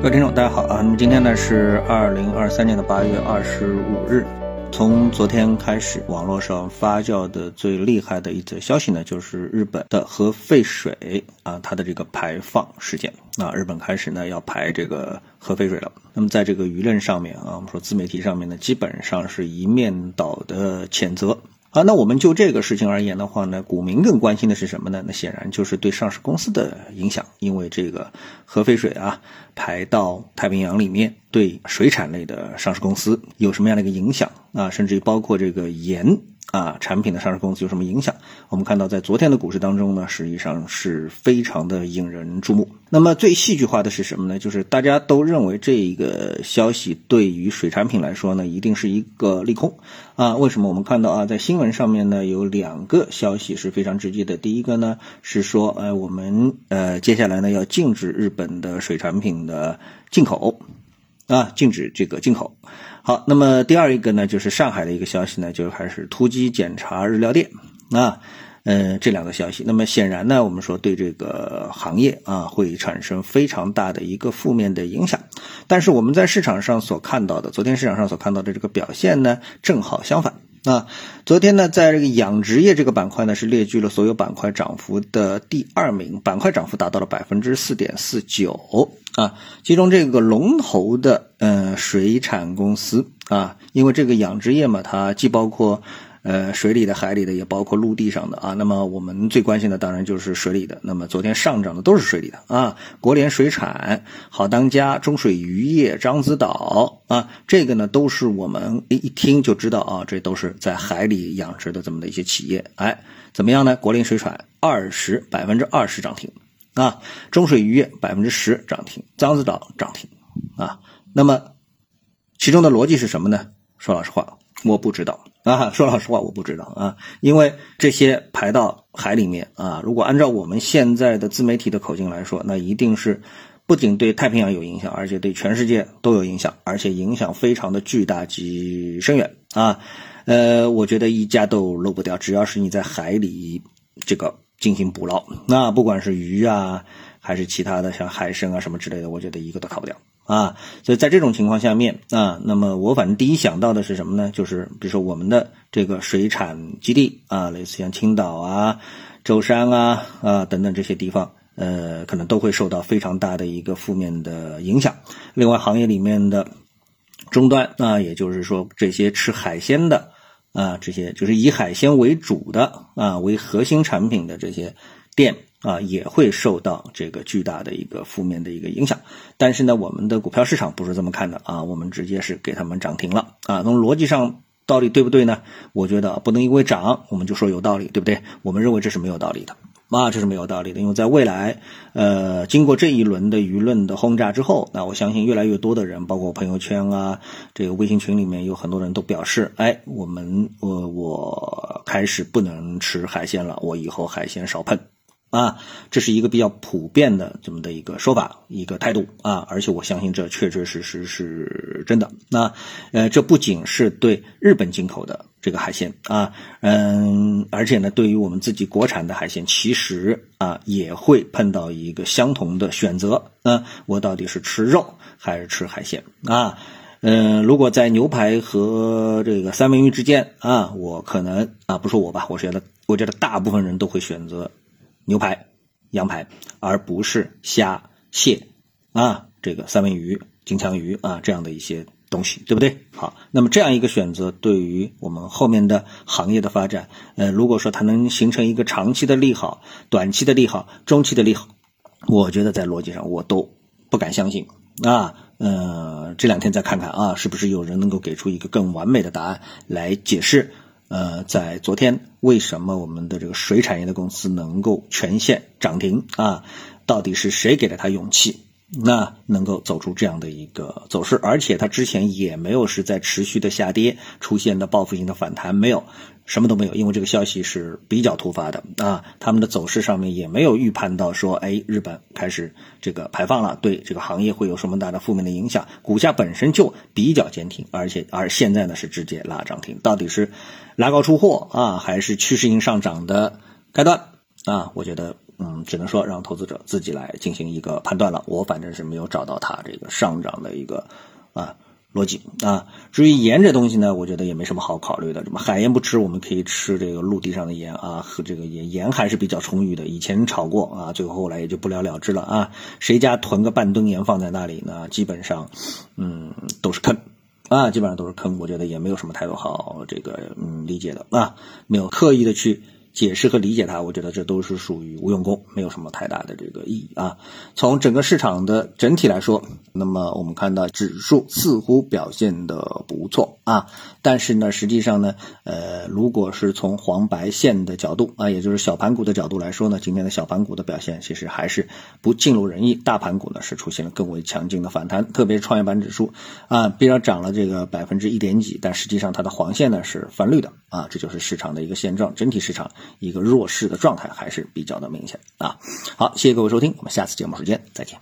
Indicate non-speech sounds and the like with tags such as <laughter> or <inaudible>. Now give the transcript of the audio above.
各位听众，大家好啊！那么今天呢是二零二三年的八月二十五日。从昨天开始，网络上发酵的最厉害的一则消息呢，就是日本的核废水啊，它的这个排放事件啊，日本开始呢要排这个核废水了。那么在这个舆论上面啊，我们说自媒体上面呢，基本上是一面倒的谴责。啊，那我们就这个事情而言的话呢，股民更关心的是什么呢？那显然就是对上市公司的影响，因为这个核废水啊排到太平洋里面，对水产类的上市公司有什么样的一个影响啊？甚至于包括这个盐。啊，产品的上市公司有什么影响？我们看到，在昨天的股市当中呢，实际上是非常的引人注目。那么最戏剧化的是什么呢？就是大家都认为这一个消息对于水产品来说呢，一定是一个利空啊。为什么？我们看到啊，在新闻上面呢，有两个消息是非常直接的。第一个呢是说，呃，我们呃接下来呢要禁止日本的水产品的进口。啊，禁止这个进口。好，那么第二一个呢，就是上海的一个消息呢，就还是突击检查日料店。啊，嗯，这两个消息，那么显然呢，我们说对这个行业啊会产生非常大的一个负面的影响。但是我们在市场上所看到的，昨天市场上所看到的这个表现呢，正好相反。啊，昨天呢，在这个养殖业这个板块呢，是列居了所有板块涨幅的第二名，板块涨幅达到了百分之四点四九啊。其中这个龙头的呃水产公司啊，因为这个养殖业嘛，它既包括。呃，水里的、海里的，也包括陆地上的啊。那么我们最关心的当然就是水里的。那么昨天上涨的都是水里的啊。国联水产、好当家、中水渔业、獐子岛啊，这个呢都是我们一一听就知道啊，这都是在海里养殖的这么的一些企业。哎，怎么样呢？国联水产二十百分之二十涨停啊，中水渔业百分之十涨停，獐子岛涨停啊。那么其中的逻辑是什么呢？说老实话。我不知道 <laughs> 啊，说老实话，我不知道啊，因为这些排到海里面啊，如果按照我们现在的自媒体的口径来说，那一定是不仅对太平洋有影响，而且对全世界都有影响，而且影响非常的巨大及深远啊。呃，我觉得一家都漏不掉，只要是你在海里这个进行捕捞，那不管是鱼啊，还是其他的像海参啊什么之类的，我觉得一个都逃不掉。啊，所以在这种情况下面啊，那么我反正第一想到的是什么呢？就是比如说我们的这个水产基地啊，类似像青岛啊、舟山啊啊等等这些地方，呃，可能都会受到非常大的一个负面的影响。另外，行业里面的终端啊，也就是说这些吃海鲜的啊，这些就是以海鲜为主的啊为核心产品的这些店。啊，也会受到这个巨大的一个负面的一个影响，但是呢，我们的股票市场不是这么看的啊，我们直接是给他们涨停了啊。从逻辑上道理对不对呢？我觉得不能因为涨我们就说有道理，对不对？我们认为这是没有道理的啊，这是没有道理的，因为在未来，呃，经过这一轮的舆论的轰炸之后，那我相信越来越多的人，包括朋友圈啊，这个微信群里面有很多人都表示，哎，我们我我开始不能吃海鲜了，我以后海鲜少碰。啊，这是一个比较普遍的这么的一个说法，一个态度啊，而且我相信这确确实实是真的。那呃，这不仅是对日本进口的这个海鲜啊，嗯，而且呢，对于我们自己国产的海鲜，其实啊也会碰到一个相同的选择。啊，我到底是吃肉还是吃海鲜啊？嗯，如果在牛排和这个三文鱼之间啊，我可能啊，不说我吧，我觉得我觉得大部分人都会选择。牛排、羊排，而不是虾、蟹啊，这个三文鱼、金枪鱼啊这样的一些东西，对不对？好，那么这样一个选择，对于我们后面的行业的发展，呃，如果说它能形成一个长期的利好、短期的利好、中期的利好，我觉得在逻辑上我都不敢相信啊。呃，这两天再看看啊，是不是有人能够给出一个更完美的答案来解释？呃，在昨天，为什么我们的这个水产业的公司能够全线涨停啊？到底是谁给了他勇气？那能够走出这样的一个走势，而且它之前也没有是在持续的下跌，出现的报复性的反弹没有，什么都没有，因为这个消息是比较突发的啊。他们的走势上面也没有预判到说，哎，日本开始这个排放了，对这个行业会有什么大的负面的影响？股价本身就比较坚挺，而且而现在呢是直接拉涨停，到底是拉高出货啊，还是趋势性上涨的开端啊？我觉得。嗯，只能说让投资者自己来进行一个判断了。我反正是没有找到它这个上涨的一个啊。逻辑啊，至于盐这东西呢，我觉得也没什么好考虑的。什么海盐不吃，我们可以吃这个陆地上的盐啊，和这个盐盐还是比较充裕的。以前炒过啊，最后后来也就不了了之了啊。谁家囤个半吨盐放在那里呢？基本上，嗯，都是坑啊，基本上都是坑。我觉得也没有什么太多好这个嗯理解的啊，没有刻意的去。解释和理解它，我觉得这都是属于无用功，没有什么太大的这个意义啊。从整个市场的整体来说，那么我们看到指数似乎表现的不错啊，但是呢，实际上呢，呃，如果是从黄白线的角度啊，也就是小盘股的角度来说呢，今天的小盘股的表现其实还是不尽如人意，大盘股呢是出现了更为强劲的反弹，特别是创业板指数啊，虽然涨了这个百分之一点几，但实际上它的黄线呢是翻绿的啊，这就是市场的一个现状，整体市场。一个弱势的状态还是比较的明显啊。好，谢谢各位收听，我们下次节目时间再见。